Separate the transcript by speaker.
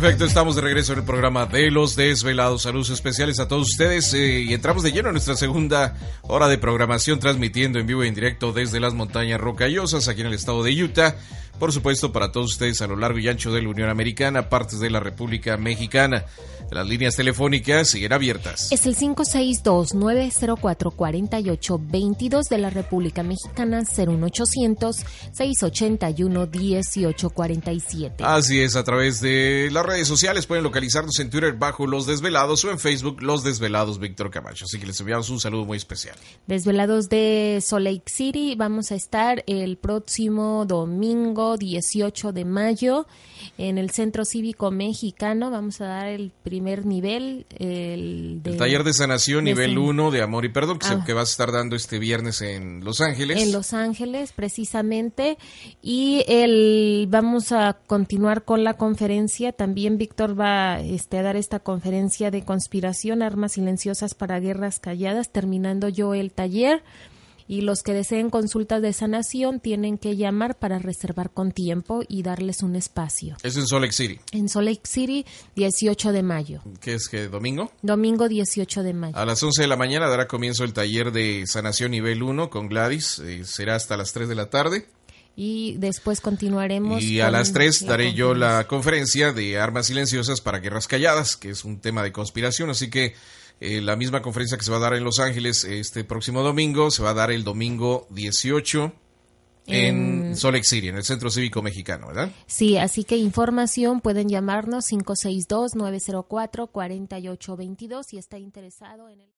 Speaker 1: Perfecto, estamos de regreso en el programa de Los Desvelados. Saludos especiales a todos ustedes eh, y entramos de lleno en nuestra segunda hora de programación transmitiendo en vivo y en directo desde las montañas rocallosas aquí en el estado de Utah por supuesto para todos ustedes a lo largo y ancho de la Unión Americana, partes de la República Mexicana. Las líneas telefónicas siguen abiertas.
Speaker 2: Es el 562-904-4822 de la República Mexicana, 01800-681-1847.
Speaker 1: Así es, a través de las redes sociales pueden localizarnos en Twitter bajo Los Desvelados o en Facebook Los Desvelados Víctor Camacho. Así que les enviamos un saludo muy especial.
Speaker 2: Desvelados de Salt Lake City, vamos a estar el próximo domingo 18 de mayo en el Centro Cívico Mexicano. Vamos a dar el primer nivel. El,
Speaker 1: taller de sanación nivel 1 de amor y perdón que, se, ah. que, vas a estar dando este viernes en Los Ángeles.
Speaker 2: En Los Ángeles, precisamente. Y el, vamos a continuar con la conferencia. También Víctor va este, a dar esta conferencia de conspiración, armas silenciosas para guerras calladas, terminando yo el taller y los que deseen consultas de sanación tienen que llamar para reservar con tiempo y darles un espacio.
Speaker 1: Es en Salt Lake City.
Speaker 2: En Salt Lake City, 18 de mayo.
Speaker 1: ¿Qué es que domingo?
Speaker 2: Domingo 18 de mayo.
Speaker 1: A las 11 de la mañana dará comienzo el taller de sanación nivel 1 con Gladys. Eh, será hasta las 3 de la tarde
Speaker 2: y después continuaremos.
Speaker 1: Y a las 3 daré yo la conferencia de armas silenciosas para guerras calladas, que es un tema de conspiración, así que eh, la misma conferencia que se va a dar en Los Ángeles este próximo domingo se va a dar el domingo 18 en, Salt City, en el Centro Cívico Mexicano, ¿verdad?
Speaker 2: Sí, así que información pueden llamarnos 562-904-4822 si está interesado en el...